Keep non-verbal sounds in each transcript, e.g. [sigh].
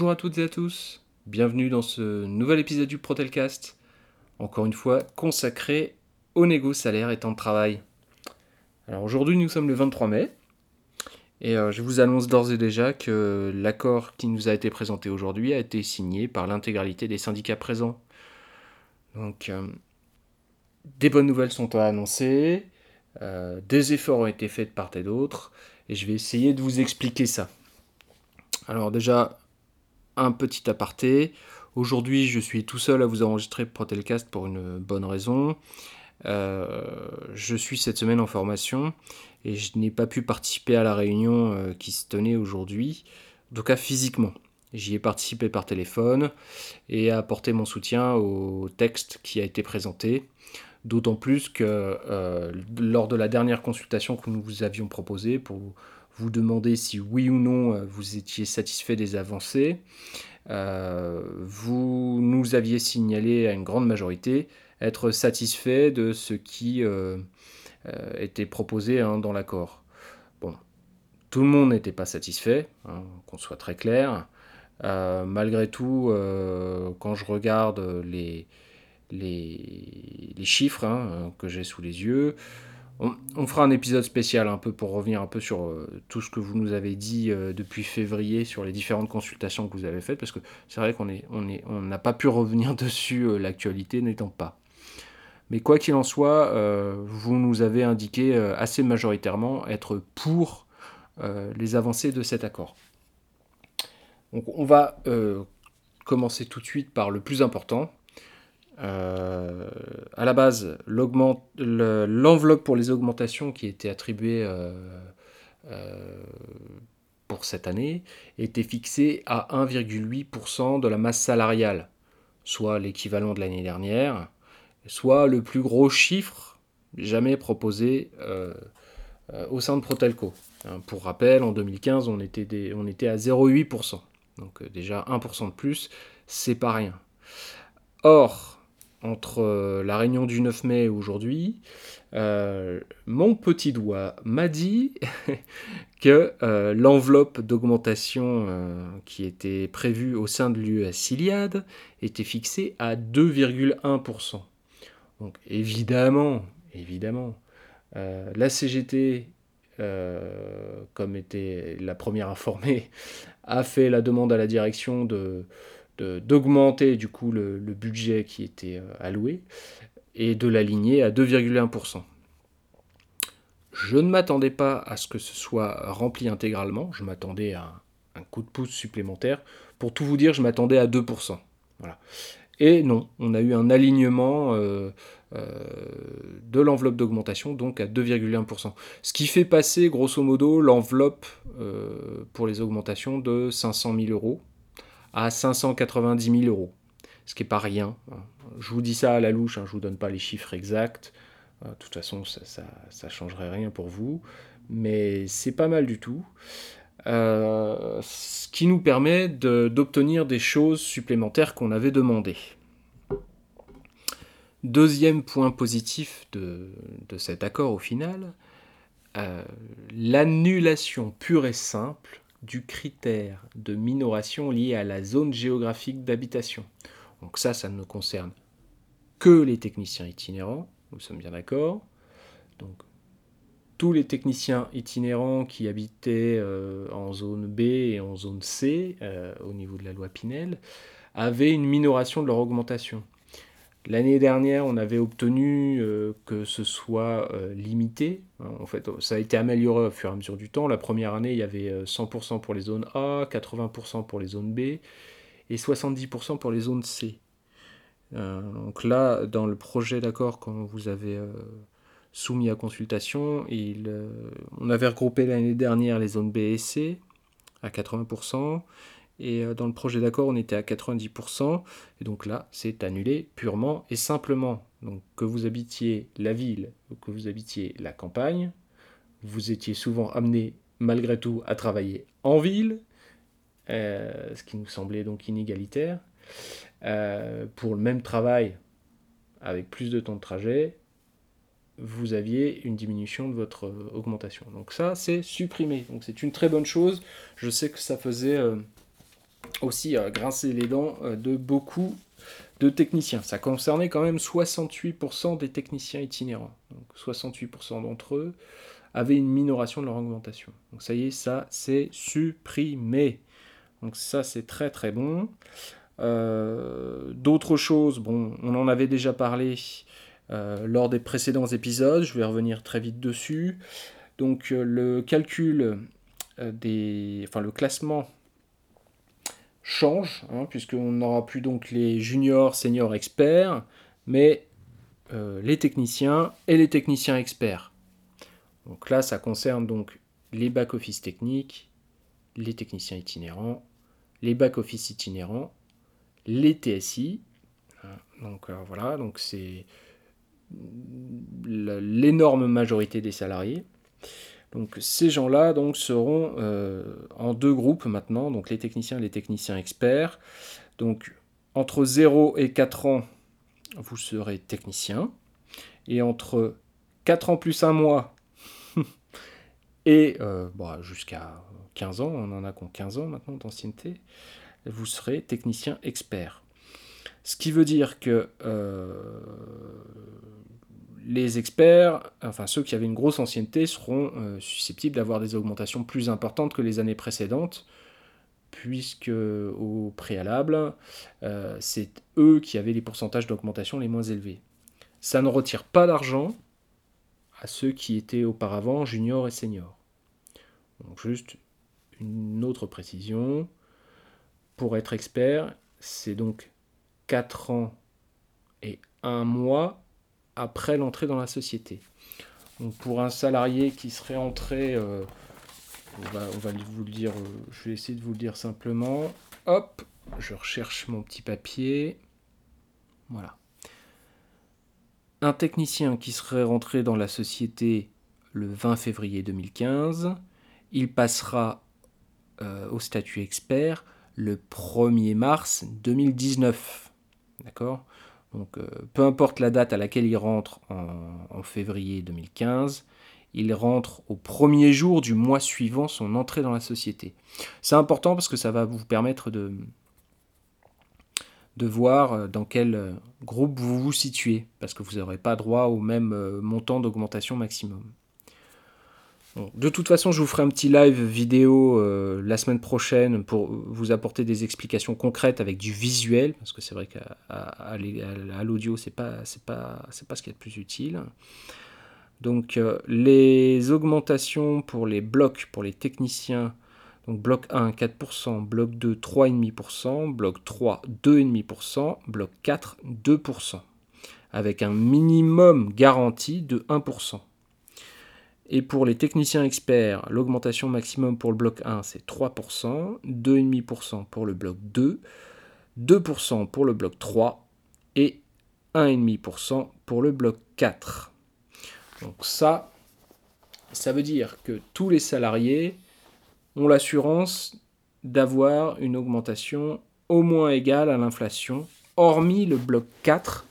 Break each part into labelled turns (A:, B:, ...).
A: Bonjour à toutes et à tous, bienvenue dans ce nouvel épisode du Protelcast, encore une fois consacré au négo salaire et temps de travail. Alors aujourd'hui nous sommes le 23 mai, et euh, je vous annonce d'ores et déjà que l'accord qui nous a été présenté aujourd'hui a été signé par l'intégralité des syndicats présents. Donc euh, des bonnes nouvelles sont à annoncer, euh, des efforts ont été faits de part et d'autre, et je vais essayer de vous expliquer ça. Alors déjà, un petit aparté. Aujourd'hui, je suis tout seul à vous enregistrer Protelcast pour une bonne raison. Euh, je suis cette semaine en formation et je n'ai pas pu participer à la réunion euh, qui se tenait aujourd'hui, en tout cas physiquement. J'y ai participé par téléphone et apporté mon soutien au texte qui a été présenté. D'autant plus que euh, lors de la dernière consultation que nous vous avions proposée pour vous demander si oui ou non vous étiez satisfait des avancées, vous nous aviez signalé à une grande majorité être satisfait de ce qui euh, euh, était proposé hein, dans l'accord. Bon, tout le monde n'était pas satisfait, hein, qu'on soit très clair. Euh, malgré tout, quand je regarde les, les, chiffres hein, que j'ai sous les yeux, on, fera un épisode spécial un peu pour revenir un peu sur tout ce que vous nous avez dit depuis février sur les différentes consultations que vous avez faites, parce que c'est vrai qu'on n'a pas pu [laughs] revenir dessus, l'actualité n'étant pas. Mais quoi qu'il en soit, euh, vous nous avez indiqué euh, assez majoritairement être pour euh, les avancées de cet accord. Donc on va commencer tout de suite par le plus important. À la base, l'enveloppe pour les augmentations qui était attribuée pour cette année était fixée à 1,8% de la masse salariale, soit l'équivalent de l'année dernière soit le plus gros chiffre jamais proposé euh, euh, au sein de Protelco. Hein, pour rappel, en 2015, on était, on était à 0,8%. Donc euh, déjà 1% de plus, c'est pas rien. Or, entre la réunion du 9 mai et aujourd'hui, mon petit doigt m'a dit [laughs] que l'enveloppe d'augmentation qui était prévue au sein de l'UE Siliade était fixée à 2,1%. Donc évidemment, évidemment, euh, la CGT, euh, comme était la première informée, [laughs] a fait la demande à la direction de, d'augmenter du coup le, budget qui était euh, alloué et de l'aligner à 2,1%. Je ne m'attendais pas à ce que ce soit rempli intégralement, je m'attendais à un, coup de pouce supplémentaire. Pour tout vous dire, je m'attendais à 2%. Voilà. Et non, on a eu un alignement euh, euh, de l'enveloppe d'augmentation, donc à 2,1%. Ce qui fait passer, grosso modo, l'enveloppe pour les augmentations de 500 000 euros à 590 000 euros. Ce qui n'est pas rien. Hein. Je vous dis ça à la louche, hein, je ne vous donne pas les chiffres exacts. De toute façon, ça ne changerait rien pour vous. Mais c'est pas mal du tout. Euh, ce qui nous permet d'obtenir des choses supplémentaires qu'on avait demandées. Deuxième point positif de, cet accord au final, euh, l'annulation pure et simple du critère de minoration lié à la zone géographique d'habitation. Donc ça, ça ne concerne que les techniciens itinérants, nous sommes bien d'accord. Donc tous les techniciens itinérants qui habitaient euh, en zone B et en zone C, euh, au niveau de la loi Pinel, avaient une minoration de leur augmentation. L'année dernière, on avait obtenu euh, que ce soit limité. En fait, ça a été amélioré au fur et à mesure du temps. La première année, il y avait 100% pour les zones A, 80% pour les zones B et 70% pour les zones C. donc là, dans le projet d'accord, quand vous avez soumis à consultation. Euh, on avait regroupé l'année dernière les zones B et C à 80%. Et euh, dans le projet d'accord, on était à 90%. Et donc là, c'est annulé purement et simplement. Donc que vous habitiez la ville ou que vous habitiez la campagne, vous étiez souvent amené malgré tout à travailler en ville, euh, ce qui nous semblait donc inégalitaire. pour le même travail, avec plus de temps de trajet, vous aviez une diminution de votre euh, augmentation. Donc ça, c'est supprimé. Donc c'est une très bonne chose. Je sais que ça faisait euh, aussi grincer les dents de beaucoup de techniciens. Ça concernait quand même 68% des techniciens itinérants. Donc 68% d'entre eux avaient une minoration de leur augmentation. Donc ça y est, ça c'est supprimé. Donc ça c'est très très bon. Euh, d'autres choses, bon, on en avait déjà parlé euh, lors des précédents épisodes, je vais revenir très vite dessus. Donc euh, le calcul des. Enfin le classement change, hein, puisqu'on n'aura plus donc les juniors, seniors, experts, mais les techniciens et les techniciens experts. Donc là, ça concerne donc les back-office techniques, les techniciens itinérants, les back-office itinérants les TSI. Donc euh, voilà, donc c'est l'énorme majorité des salariés. Donc ces gens-là donc seront euh, en deux groupes maintenant, donc les techniciens et les techniciens experts. Donc entre 0 et 4 ans, vous serez technicien. Et entre 4 ans plus un mois [laughs] et euh, bah, jusqu'à 15 ans, on en a qu'on 15 ans maintenant d'ancienneté, vous serez technicien expert. Ce qui veut dire que euh, les experts, enfin ceux qui avaient une grosse ancienneté, seront euh, susceptibles d'avoir des augmentations plus importantes que les années précédentes, puisque au préalable, euh, c'est eux qui avaient les pourcentages d'augmentation les moins élevés. Ça ne retire pas d'argent à ceux qui étaient auparavant juniors et seniors. Donc juste une autre précision pour être expert, c'est donc 4 ans et 1 mois après l'entrée dans la société. Donc pour un salarié qui serait entré, euh, on, va, vous le dire, euh, je vais essayer de vous le dire simplement. Hop, je recherche mon petit papier. Voilà. Un technicien qui serait rentré dans la société le 20 février 2015, il passera euh, au statut expert le 1er mars 2019. D'accord? Donc euh, peu importe la date à laquelle il rentre en, février 2015, il rentre au premier jour du mois suivant son entrée dans la société. C'est important parce que ça va vous permettre de, de voir euh, dans quel euh, groupe vous vous situez, parce que vous n'aurez pas droit au même montant d'augmentation maximum de toute façon, je vous ferai un petit live vidéo euh, la semaine prochaine pour vous apporter des explications concrètes avec du visuel, parce que c'est vrai qu'à l'audio, c'est pas, c'est pas, c'est pas ce qui est le plus utile. Donc, euh, les augmentations pour les blocs, pour les techniciens, donc bloc 1, 4%, bloc 2, 3,5%, bloc 3, 2,5%, bloc 4, 2%, avec un minimum garanti de 1%. Et pour les techniciens experts, l'augmentation maximum pour le bloc 1, c'est 3%, 2,5% pour le bloc 2, 2% pour le bloc 3 et 1,5% pour le bloc 4. Donc ça, ça veut dire que tous les salariés ont l'assurance d'avoir une augmentation au moins égale à l'inflation, hormis le bloc 4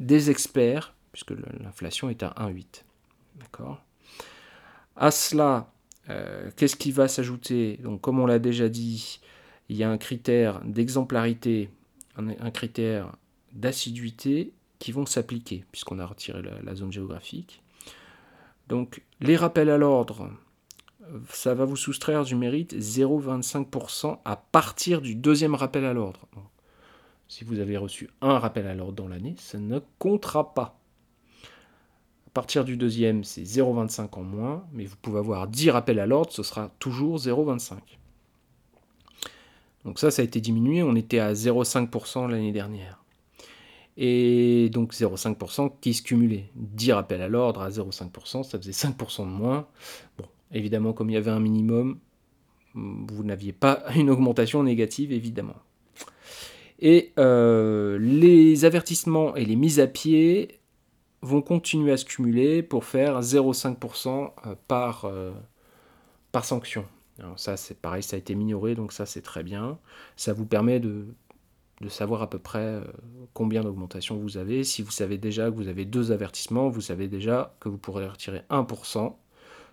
A: des experts, puisque l'inflation est à 1,8. D'accord? À cela, euh, qu'est-ce qui va s'ajouter? Donc, comme on l'a déjà dit, il y a un critère d'exemplarité, un, critère d'assiduité qui vont s'appliquer, puisqu'on a retiré la, zone géographique. Donc, les rappels à l'ordre, ça va vous soustraire du mérite 0,25% à partir du deuxième rappel à l'ordre. Si vous avez reçu un rappel à l'ordre dans l'année, ça ne comptera pas. À partir du deuxième, c'est 0,25 en moins, mais vous pouvez avoir 10 rappels à l'ordre, ce sera toujours 0,25. Donc ça, ça a été diminué, on était à 0,5% l'année dernière. Et donc 0,5% qui se cumulait. 10 rappels à l'ordre à 0,5%, ça faisait 5% de moins. Bon, évidemment, comme il y avait un minimum, vous n'aviez pas [laughs] une augmentation négative, évidemment. Et euh, les avertissements et les mises à pied, vont continuer à se cumuler pour faire 0,5% euh, par, euh, par sanction. Alors ça c'est pareil, ça a été minoré, donc ça c'est très bien. Ça vous permet de, savoir à peu près euh, combien d'augmentation vous avez. Si vous savez déjà que vous avez deux avertissements, vous savez déjà que vous pourrez retirer 1%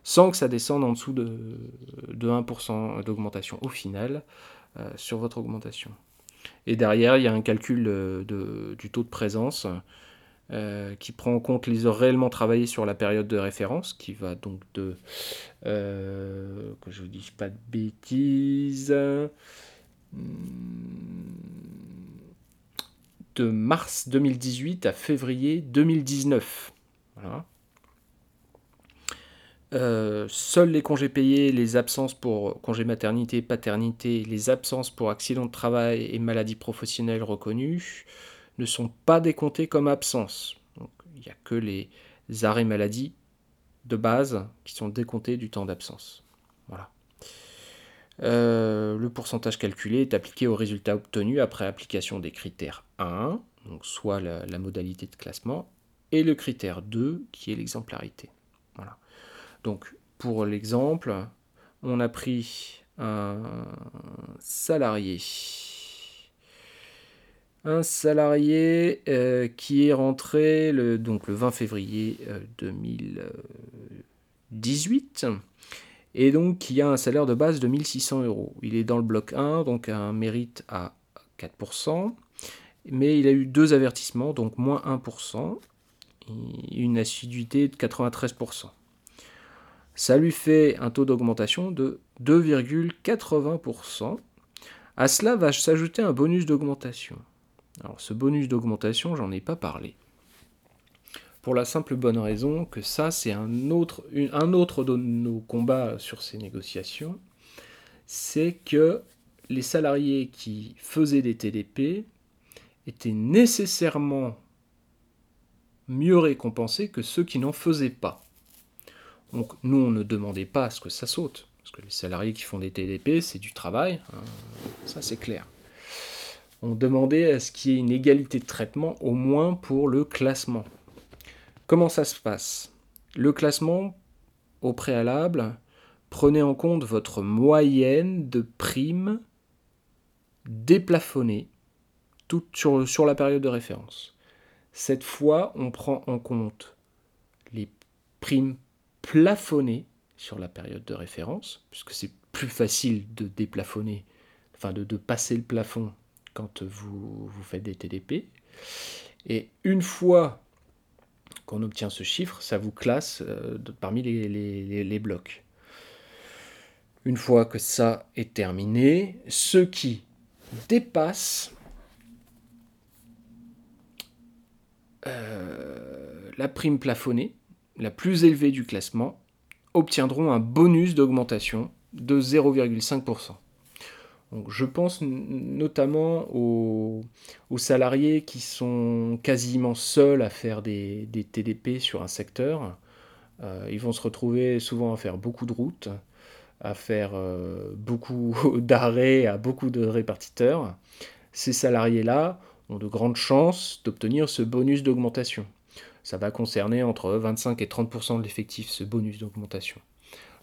A: sans que ça descende en dessous de, de 1% d'augmentation au final. sur votre augmentation. Et derrière, il y a un calcul du taux de présence qui prend en compte les heures réellement travaillées sur la période de référence, qui va donc de, que je vous dise pas de bêtises, de mars 2018 à février 2019. Euh, seuls les congés payés, les absences pour congés maternité, paternité, les absences pour accident de travail et maladies professionnelles reconnues ne sont pas décomptés comme absences. il n'y a que les arrêts maladie de base qui sont décomptés du temps d'absence. Voilà. Euh, le pourcentage calculé est appliqué au résultat obtenu après application des critères 1, donc soit la, modalité de classement, et le critère 2 qui est l'exemplarité. Voilà. Donc pour l'exemple, on a pris un salarié. Un salarié euh, qui est rentré le, donc le 20 février 2018 euh, et donc qui a un salaire de base de 1600 euros. Il est dans le bloc 1, donc un mérite à 4%, mais il a eu deux avertissements, donc moins 1%, et une assiduité de 93%. Ça lui fait un taux d'augmentation de 2,80%. À cela va s'ajouter un bonus d'augmentation. Alors ce bonus d'augmentation, j'en ai pas parlé pour la simple bonne raison que ça, c'est un autre, de nos combats sur ces négociations, c'est que les salariés qui faisaient des TDP étaient nécessairement mieux récompensés que ceux qui n'en faisaient pas. Donc nous, on ne demandait pas à ce que ça saute, parce que les salariés qui font des TDP, c'est du travail, hein, ça c'est clair. On demandait à ce qu'il y ait une égalité de traitement, au moins pour le classement. Comment ça se passe? Le classement, au préalable, prenez en compte votre moyenne de primes déplafonnées sur, la période de référence. Cette fois, on prend en compte les primes plafonnées sur la période de référence, puisque c'est plus facile de déplafonner, enfin de passer le plafond quand vous, vous faites des TDP. Et une fois qu'on obtient ce chiffre, ça vous classe euh, parmi les, blocs. Une fois que ça est terminé, ceux qui dépassent euh, la prime plafonnée, la plus élevée du classement, obtiendront un bonus d'augmentation de 0,5% je pense notamment aux, salariés qui sont quasiment seuls à faire des, TDP sur un secteur. Euh, ils vont se retrouver souvent à faire beaucoup de routes, à faire euh, beaucoup [laughs] d'arrêts à beaucoup de répartiteurs. Ces salariés-là ont de grandes chances d'obtenir ce bonus d'augmentation. Ça va concerner entre 25 et 30% de l'effectif, ce bonus d'augmentation.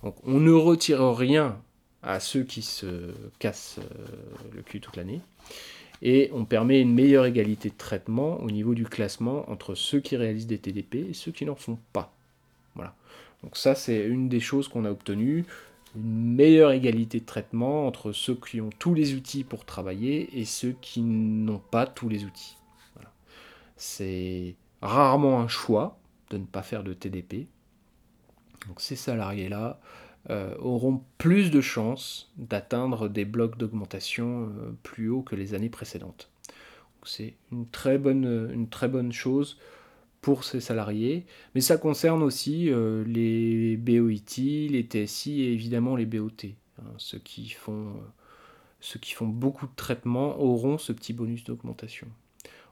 A: Donc on ne retire rien à ceux qui se cassent euh, le cul toute l'année. Et on permet une meilleure égalité de traitement au niveau du classement entre ceux qui réalisent des TDP et ceux qui n'en font pas. Voilà. Donc ça, c'est une des choses qu'on a obtenues, une meilleure égalité de traitement entre ceux qui ont tous les outils pour travailler et ceux qui n'ont pas tous les outils. C'est rarement un choix de ne pas faire de TDP. Donc ces salariés-là, euh, auront plus de chances d'atteindre des blocs d'augmentation euh, plus hauts que les années précédentes. C'est une, très bonne, une très bonne chose pour ces salariés, mais ça concerne aussi euh, les BOIT, les TSI et évidemment les BOT. Hein. ceux, qui font, ceux qui font beaucoup de traitements auront ce petit bonus d'augmentation.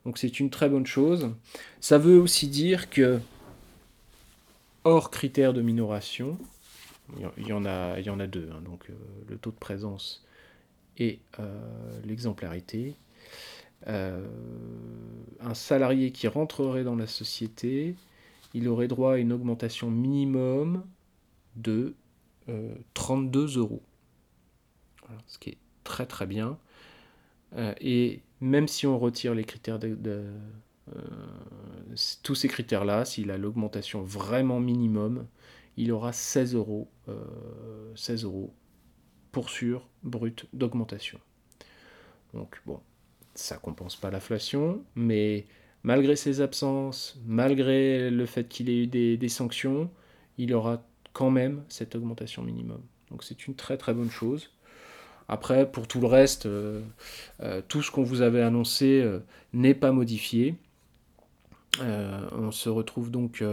A: Donc c'est une très bonne chose. Ça veut aussi dire que, hors critères de minoration, il y en a, il y en a deux, hein. donc euh, le taux de présence et euh, l'exemplarité. Euh, un salarié qui rentrerait dans la société, il aurait droit à une augmentation minimum de 32 euros. ce qui est très très bien. et même si on retire les critères de, tous ces critères-là, s'il a l'augmentation vraiment minimum, il aura 16 euros, 16 euh, euros pour sûr brut d'augmentation. Donc bon, ça compense pas l'inflation, mais malgré ses absences, malgré le fait qu'il ait eu des, sanctions, il aura quand même cette augmentation minimum. Donc c'est une très très bonne chose. Après, pour tout le reste, euh, euh, tout ce qu'on vous avait annoncé n'est pas modifié. On se retrouve donc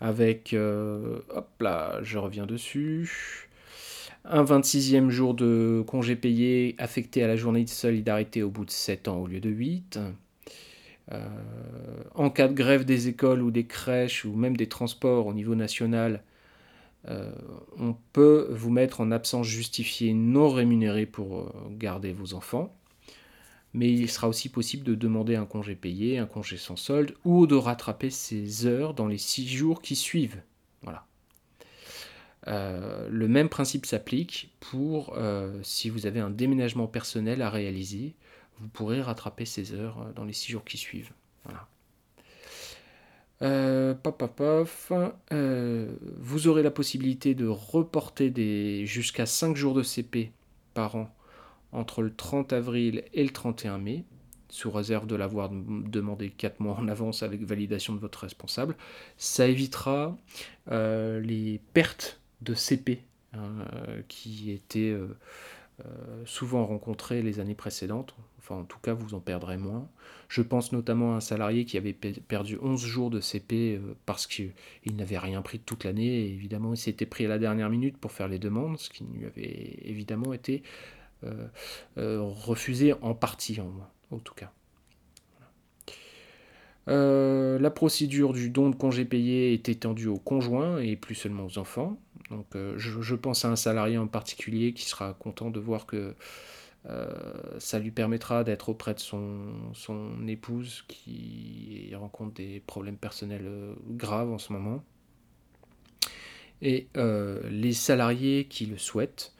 A: avec, hop là, je reviens dessus, un 26e jour de congé payé affecté à la journée de solidarité au bout de 7 ans au lieu de 8. en cas de grève des écoles ou des crèches ou même des transports au niveau national, euh, on peut vous mettre en absence justifiée non rémunérée pour euh, garder vos enfants, mais il sera aussi possible de demander un congé payé, un congé sans solde, ou de rattraper ces heures dans les six jours qui suivent. Voilà. Euh, le même principe s'applique pour si vous avez un déménagement personnel à réaliser, vous pourrez rattraper ces heures dans les six jours qui suivent. Euh, euh, vous aurez la possibilité de reporter jusqu'à 5 jours de CP par an entre le 30 avril et le 31 mai, sous réserve de l'avoir demandé 4 mois en avance avec validation de votre responsable. Ça évitera euh, les pertes de CP hein, qui étaient souvent rencontrées les années précédentes. Enfin, en tout cas, vous en perdrez moins. Je pense notamment à un salarié qui avait perdu 11 jours de CP euh, parce qu'il n'avait rien pris toute l'année. évidemment, il s'était pris à la dernière minute pour faire les demandes, ce qui lui avait évidemment été euh, euh, refusé en partie, en, tout cas. la procédure du don de congé payé est étendue aux conjoints et plus seulement aux enfants. Donc, je, pense à un salarié en particulier qui sera content de voir que euh, ça lui permettra d'être auprès de son, épouse qui rencontre des problèmes personnels euh, graves en ce moment. Et euh, les salariés qui le souhaitent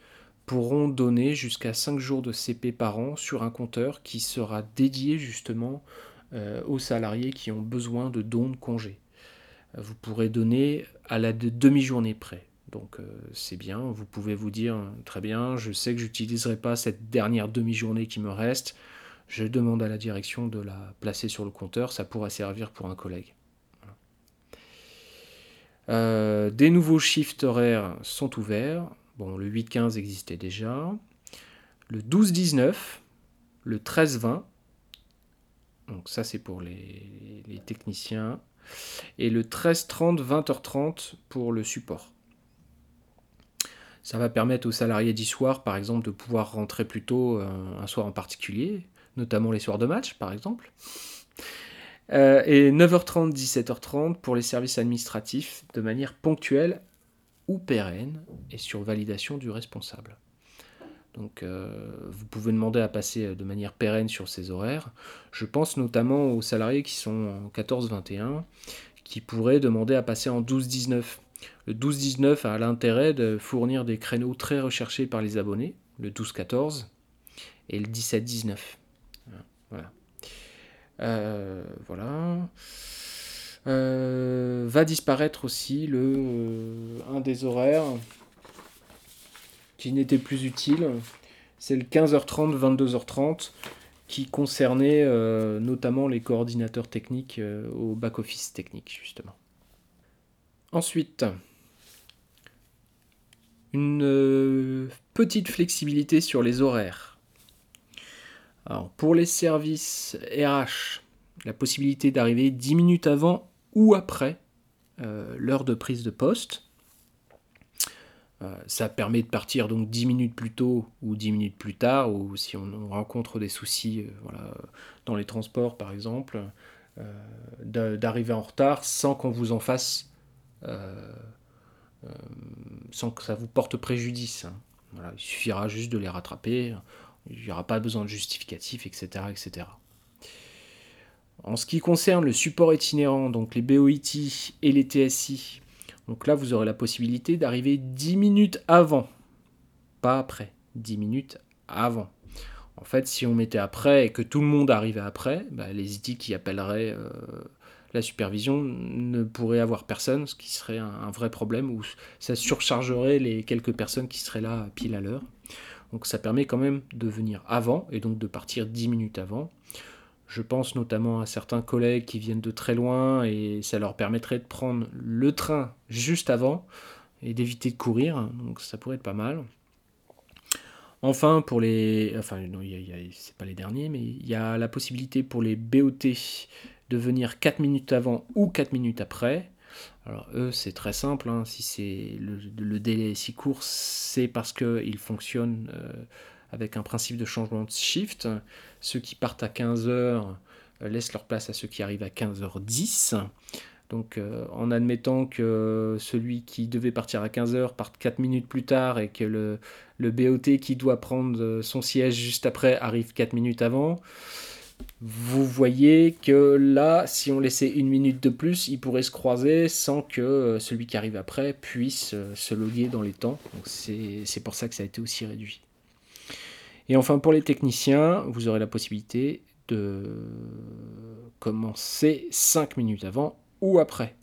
A: pourront donner jusqu'à 5 jours de CP par an sur un compteur qui sera dédié justement aux salariés qui ont besoin de dons de congé. Vous pourrez donner à la demi-journée près. Donc euh, c'est bien, vous pouvez vous dire très bien, je sais que j'utiliserai pas cette dernière demi-journée qui me reste, je demande à la direction de la placer sur le compteur, ça pourrait servir pour un collègue. Euh, des nouveaux shifts horaires sont ouverts. Bon, le 8-15 existait déjà. Le 12-19, le 13-20, donc ça c'est pour les, techniciens, et le 13-30, 20h30 pour le support. Ça va permettre aux salariés du soir, par exemple, de pouvoir rentrer plus tôt euh, un soir en particulier, notamment les soirs de match, par exemple. Euh, et 9h30, 17h30 pour les services administratifs de manière ponctuelle ou pérenne et sur validation du responsable. Donc euh, vous pouvez demander à passer de manière pérenne sur ces horaires. Je pense notamment aux salariés qui sont en 14-21 qui pourraient demander à passer en 12-19 le 12-19 a l'intérêt de fournir des créneaux très recherchés par les abonnés, le 12-14 et le 17-19. Voilà. Euh, voilà. Euh, va disparaître aussi le, euh, un des horaires qui n'était plus utile. C'est le 15h30, 22h30 qui concernait notamment les coordinateurs techniques au back-office technique, justement. Ensuite, une euh, petite flexibilité sur les horaires. Alors, pour les services RH, la possibilité d'arriver 10 minutes avant ou après euh, l'heure de prise de poste. Euh, ça permet de partir donc 10 minutes plus tôt ou 10 minutes plus tard, ou si on, rencontre des soucis voilà, dans les transports par exemple, d'arriver en retard sans qu'on vous en fasse euh, euh, sans que ça vous porte préjudice. Hein. il suffira juste de les rattraper, il n'y aura pas besoin de justificatif, etc., etc. En ce qui concerne le support itinérant, donc les BOIT et les TSI, donc là vous aurez la possibilité d'arriver 10 minutes avant, pas après, 10 minutes avant. En fait, si on mettait après et que tout le monde arrivait après, bah, les IT qui appelleraient euh, la supervision ne pourrait avoir personne, ce qui serait un, vrai problème, où ça surchargerait les quelques personnes qui seraient là pile à l'heure. Donc ça permet quand même de venir avant et donc de partir 10 minutes avant. Je pense notamment à certains collègues qui viennent de très loin et ça leur permettrait de prendre le train juste avant et d'éviter de courir. Donc ça pourrait être pas mal. Enfin, pour les. Enfin, non, c'est pas les derniers, mais il y a la possibilité pour les BOT de venir 4 minutes avant ou 4 minutes après. Alors, eux, c'est très simple. Hein. Si c'est le, délai est si court, c'est parce qu'ils fonctionnent euh, avec un principe de changement de shift. Ceux qui partent à 15h euh, laissent leur place à ceux qui arrivent à 15h10. Donc euh, en admettant que celui qui devait partir à 15h parte 4 minutes plus tard et que le, BOT qui doit prendre son siège juste après arrive 4 minutes avant, vous voyez que là, si on laissait une minute de plus, il pourrait se croiser sans que euh, celui qui arrive après puisse se loguer dans les temps. C'est pour ça que ça a été aussi réduit. Et enfin, pour les techniciens, vous aurez la possibilité de commencer 5 minutes avant ou après.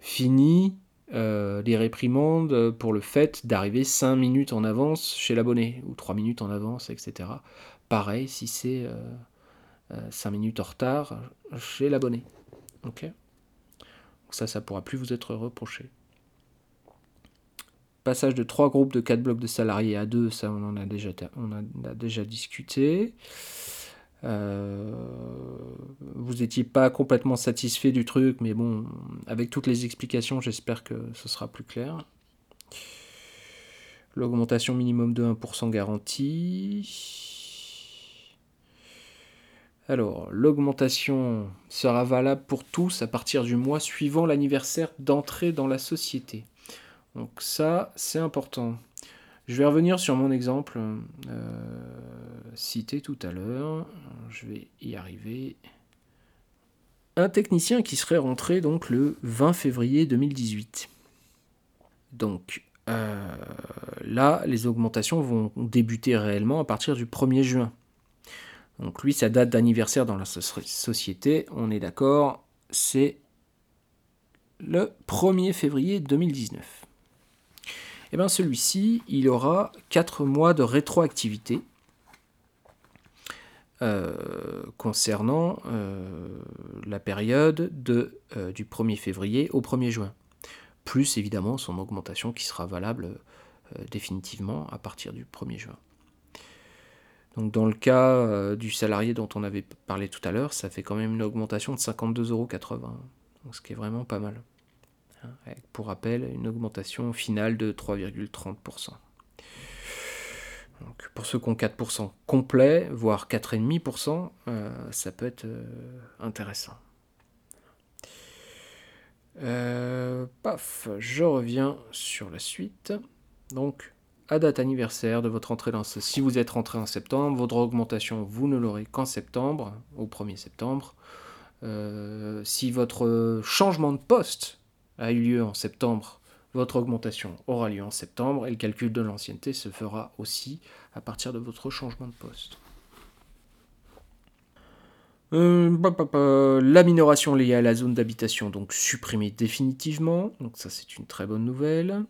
A: Fini euh, les réprimandes pour le fait d'arriver 5 minutes en avance chez l'abonné, ou 3 minutes en avance, etc. Pareil si c'est 5 euh, euh, minutes en retard chez l'abonné. Ok? Ça, ça pourra plus vous être reproché. Passage de 3 groupes de 4 blocs de salariés à 2, ça on en a déjà, on a déjà discuté. Euh, vous n'étiez pas complètement satisfait du truc, mais bon, avec toutes les explications, j'espère que ce sera plus clair. L'augmentation minimum de 1% garantie. Alors, l'augmentation sera valable pour tous à partir du mois suivant l'anniversaire d'entrée dans la société. Donc ça, c'est important. Je vais revenir sur mon exemple euh, cité tout à l'heure. Je vais y arriver. Un technicien qui serait rentré donc le 20 février 2018. Donc euh, là, les augmentations vont débuter réellement à partir du 1er juin. Donc lui, sa date d'anniversaire dans la société, on est d'accord, c'est le 1er février 2019 eh bien celui-ci, il aura 4 mois de rétroactivité euh, concernant euh, la période de, euh, du 1er février au 1er juin. Plus évidemment son augmentation qui sera valable définitivement à partir du 1er juin. Donc dans le cas du salarié dont on avait parlé tout à l'heure, ça fait quand même une augmentation de 52,80 euros, ce qui est vraiment pas mal. Avec pour rappel une augmentation finale de 3,30%. Donc pour ceux qui ont 4% complet, voire 4,5%, euh, ça peut être euh, intéressant. Euh, paf, je reviens sur la suite. Donc, à date anniversaire de votre entrée dans ce. Si vous êtes rentré en septembre, votre augmentation, vous ne l'aurez qu'en septembre, au 1er septembre. si votre changement de poste a eu lieu en septembre, votre augmentation aura lieu en septembre et le calcul de l'ancienneté se fera aussi à partir de votre changement de poste. Euh, la minoration liée à la zone d'habitation, donc supprimée définitivement, donc ça c'est une très bonne nouvelle.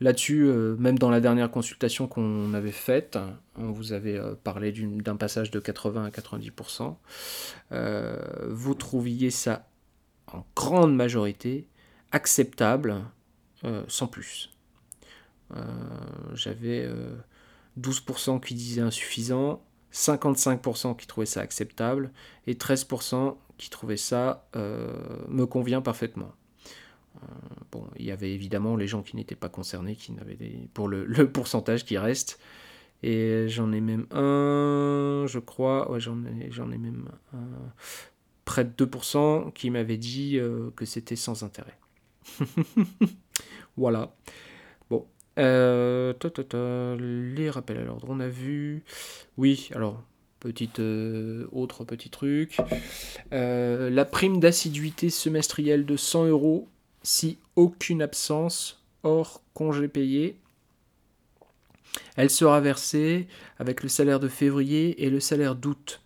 A: Là-dessus, euh, même dans la dernière consultation qu'on avait faite, on vous avait euh, parlé d'un passage de 80 à 90%. vous trouviez ça en grande majorité acceptable euh, sans plus. Euh, j'avais 12% euh, qui disaient insuffisant, 55% qui trouvaient ça acceptable et 13% qui trouvaient ça me convient parfaitement. bon, il y avait évidemment les gens qui n'étaient pas concernés, qui n'avaient des, pour le, pourcentage qui reste. Et j'en ai même un, je crois, ouais, j'en ai, j'en ai même un, près de 2% qui m'avaient dit euh, que c'était sans intérêt. [laughs] voilà. Bon. Euh, les rappels à l'ordre, on a vu. Oui, alors, petite, euh, autre petit truc. la prime d'assiduité semestrielle de 100 euros si aucune absence hors congé payé. Elle sera versée avec le salaire de février et le salaire d'août.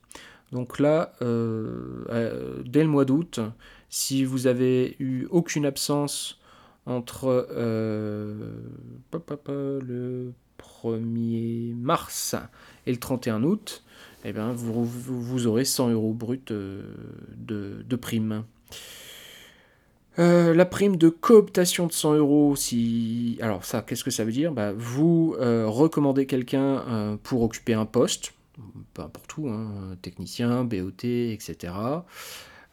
A: Donc là, euh, euh, dès le mois d'août, si vous avez eu aucune absence entre euh, le 1er mars et le 31 août, eh bien, vous, aurez 100 euros brut de, prime. La prime de cooptation de 100 euros, si... Alors ça, qu'est-ce que ça veut dire? Bah, Vous recommandez quelqu'un pour occuper un poste, peu importe où, hein, technicien, BOT, etc.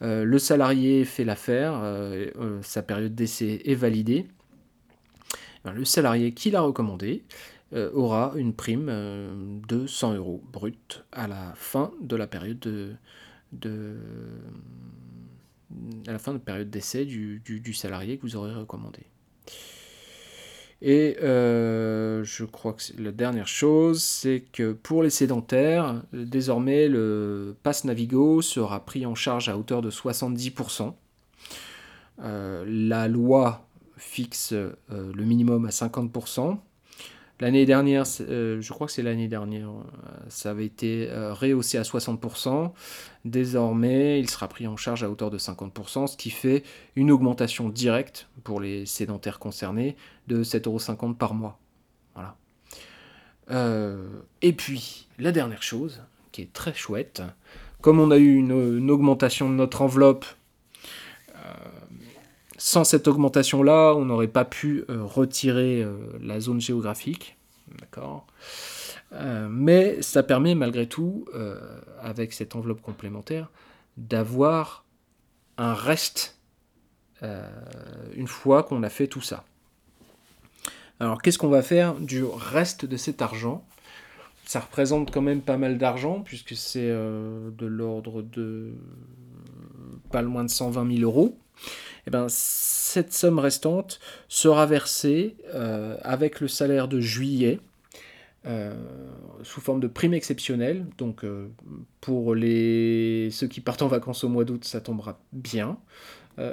A: le salarié fait l'affaire, sa période d'essai est validée. le salarié qui l'a recommandé aura une prime de 100 euros brut à la fin de la période de la fin de période d'essai du, salarié que vous aurez recommandé. Et euh, je crois que la dernière chose, c'est que pour les sédentaires, désormais le pass Navigo sera pris en charge à hauteur de 70%. Euh, la loi fixe euh, le minimum à 50%. L'année dernière, euh, je crois que c'est l'année dernière, euh, ça avait été euh, rehaussé à 60%. Désormais, il sera pris en charge à hauteur de 50%, ce qui fait une augmentation directe pour les sédentaires concernés de 7,50€ par mois. Voilà. et puis, la dernière chose, qui est très chouette, comme on a eu une, augmentation de notre enveloppe, sans cette augmentation-là, on n'aurait pas pu euh, retirer euh, la zone géographique. D'accord euh, mais ça permet malgré tout, avec cette enveloppe complémentaire, d'avoir un reste une fois qu'on a fait tout ça. Alors qu'est-ce qu'on va faire du reste de cet argent? Ça représente quand même pas mal d'argent puisque c'est de l'ordre de pas loin de 120 000 euros. Eh ben, cette somme restante sera versée euh, avec le salaire de juillet euh, sous forme de prime exceptionnelle. Donc euh, pour les, ceux qui partent en vacances au mois d'août, ça tombera bien.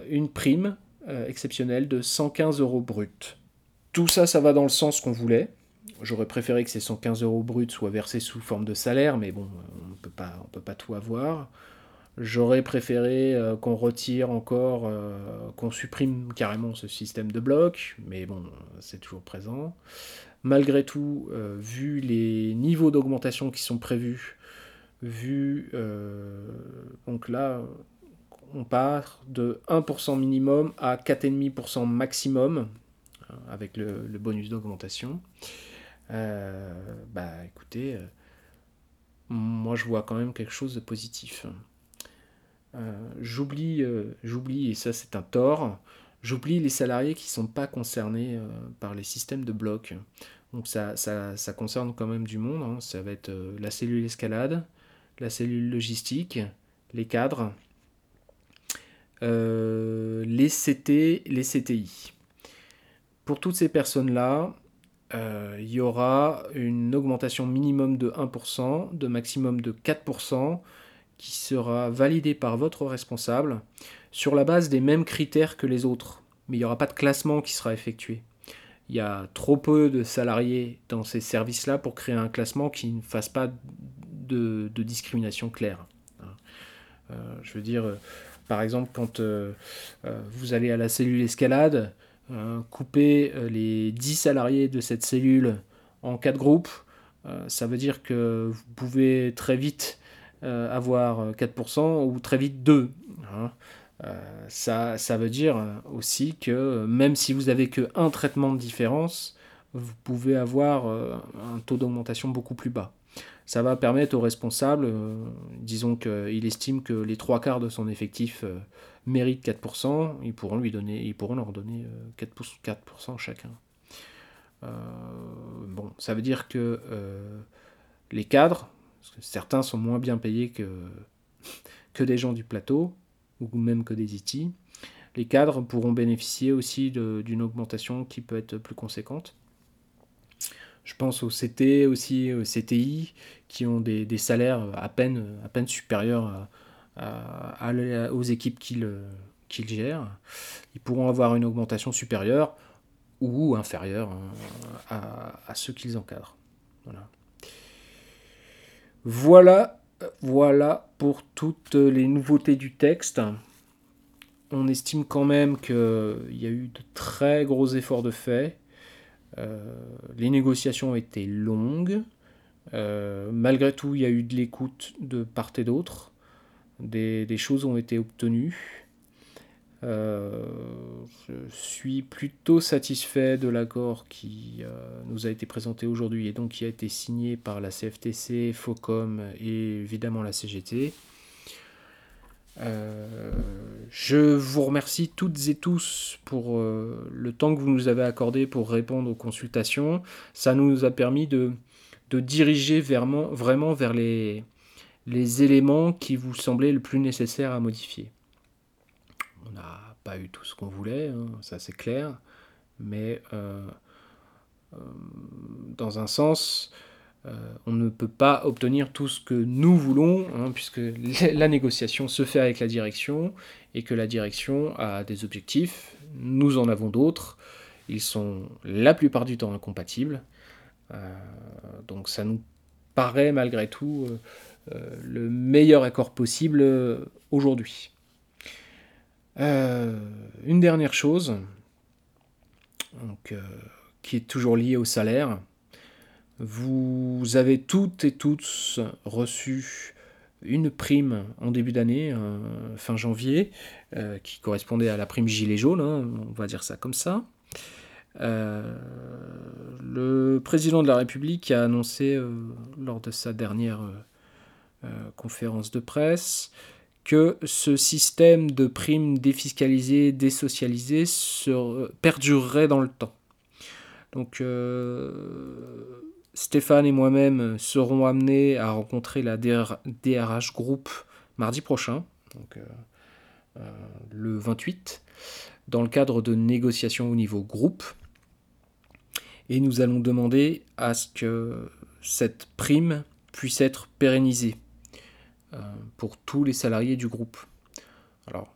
A: une prime exceptionnelle de 115 euros brut. Tout ça, ça va dans le sens qu'on voulait. J'aurais préféré que ces 115 euros bruts soient versés sous forme de salaire, mais bon, on ne peut pas tout avoir. J'aurais préféré euh, qu'on retire encore, euh, qu'on supprime carrément ce système de blocs, mais bon, c'est toujours présent. Malgré tout, euh, vu les niveaux d'augmentation qui sont prévus, vu donc là, on part de 1% minimum à 4,5% maximum avec le, le bonus d'augmentation. bah écoutez, moi je vois quand même quelque chose de positif. Euh, j'oublie, euh, j'oublie, et ça c'est un tort, j'oublie les salariés qui ne sont pas concernés euh, par les systèmes de blocs. Donc ça, ça, concerne quand même du monde. Hein. Ça va être la cellule escalade, la cellule logistique, les cadres, les CT, les CTI. Pour toutes ces personnes-là, il y aura une augmentation minimum de 1%, de maximum de 4% qui sera validé par votre responsable sur la base des mêmes critères que les autres. Mais il n'y aura pas de classement qui sera effectué. Il y a trop peu de salariés dans ces services-là pour créer un classement qui ne fasse pas de, discrimination claire. Euh, je veux dire, euh, par exemple, quand euh, vous allez à la cellule escalade, couper les 10 salariés de cette cellule en 4 groupes, ça veut dire que vous pouvez très vite euh, avoir 4% euh, ou très vite 2. Hein. Euh, ça, ça veut dire aussi que même si vous avez que un traitement de différence, vous pouvez avoir un taux d'augmentation beaucoup plus bas. Ça va permettre aux responsables, disons qu'il estime que les trois quarts de son effectif méritent 4%, ils pourront, lui donner, ils pourront leur donner 4%, 4 chacun. bon, ça veut dire que les cadres, parce que certains sont moins bien payés que, [laughs] que des gens du plateau, ou même que des IT. Les cadres pourront bénéficier aussi d'une augmentation qui peut être plus conséquente. Je pense aux CT aussi, aux CTI, qui ont des, salaires à peine, à peine supérieurs aux équipes qu'ils gèrent. Ils pourront avoir une augmentation supérieure ou inférieure hein, à, à ceux qu'ils encadrent. Voilà. Voilà, voilà pour toutes les nouveautés du texte. On estime quand même qu'il y a eu de très gros efforts de fait. les négociations été longues. malgré tout, il y a eu de l'écoute de part et d'autre. Des, choses ont été obtenues. Euh, je suis plutôt satisfait de l'accord qui euh, nous a été présenté aujourd'hui et donc qui a été signé par la CFTC, FOCOM et évidemment la CGT. Euh, je vous remercie toutes et tous pour le temps que vous nous avez accordé pour répondre aux consultations. Ça nous a permis de, de diriger vraiment, vraiment vers les, les éléments qui vous semblaient le plus nécessaire à modifier. On n'a pas eu tout ce qu'on voulait, hein, ça c'est clair, mais euh, euh, dans un sens, euh, on ne peut pas obtenir tout ce que nous voulons, hein, puisque [laughs] la négociation se fait avec la direction, et que la direction a des objectifs, nous en avons d'autres, ils sont la plupart du temps incompatibles, donc ça nous paraît malgré tout le meilleur accord possible aujourd'hui. Euh, une dernière chose, euh, qui est toujours liée au salaire. Vous avez toutes et tous reçu une prime en début d'année, euh, fin janvier, qui correspondait à la prime gilet jaune, hein, on va dire ça comme ça. le président de la République a annoncé lors de sa dernière conférence de presse que ce système de primes défiscalisées, désocialisées perdurerait dans le temps. Donc euh, Stéphane et moi-même serons amenés à rencontrer la DRH Group mardi prochain, euh, euh, le 28, dans le cadre de négociations au niveau groupe. Et nous allons demander à ce que cette prime puisse être pérennisée pour tous les salariés du groupe. Alors,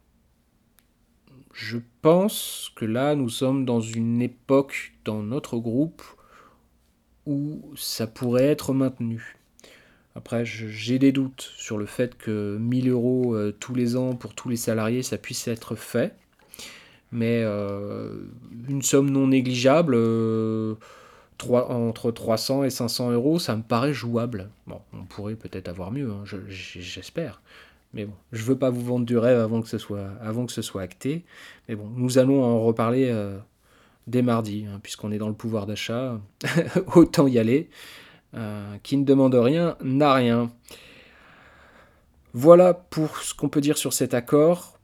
A: je pense que là, nous sommes dans une époque dans notre groupe où ça pourrait être maintenu. Après, j'ai des doutes sur le fait que 1000 euros euh, tous les ans pour tous les salariés, ça puisse être fait. Mais euh, une somme non négligeable, entre 300 et 500 euros, ça me paraît jouable. Bon, on pourrait peut-être avoir mieux, hein, j'espère. Mais bon, je veux pas vous vendre du rêve avant que ce soit, acté. Mais bon, nous allons en reparler euh, dès mardi, hein, puisqu'on est dans le pouvoir d'achat. [laughs] Autant y aller. Euh, qui ne demande rien n'a rien. Voilà pour ce qu'on peut dire sur cet accord.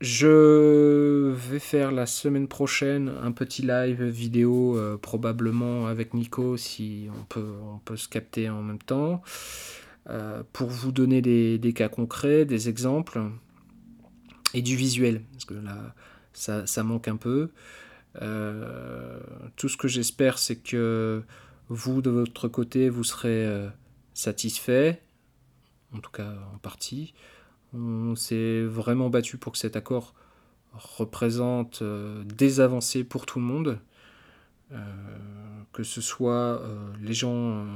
A: Je vais faire la semaine prochaine un petit live vidéo, euh, probablement avec Nico, si on peut, se capter en même temps, euh, pour vous donner des, cas concrets, des exemples et du visuel, parce que là, ça, manque un peu. Euh, tout ce que j'espère, c'est que vous, de votre côté, vous serez satisfait, en tout cas en partie. On s'est vraiment battu pour que cet accord représente euh, des avancées pour tout le monde, euh, que ce soit euh, les gens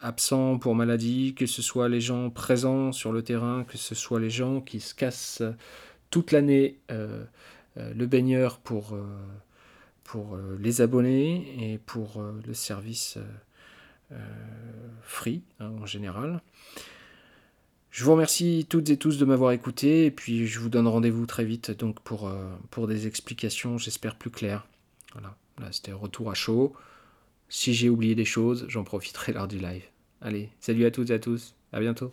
A: absents pour maladie, que ce soit les gens présents sur le terrain, que ce soit les gens qui se cassent toute l'année le baigneur pour, les abonnés et pour le service free hein, en général. Je vous remercie toutes et tous de m'avoir écouté et puis je vous donne rendez-vous très vite donc pour, euh, des explications, j'espère plus claires. Voilà, là c'était retour à chaud. Si j'ai oublié des choses, j'en profiterai lors du live. Allez, salut à toutes et à tous, à bientôt.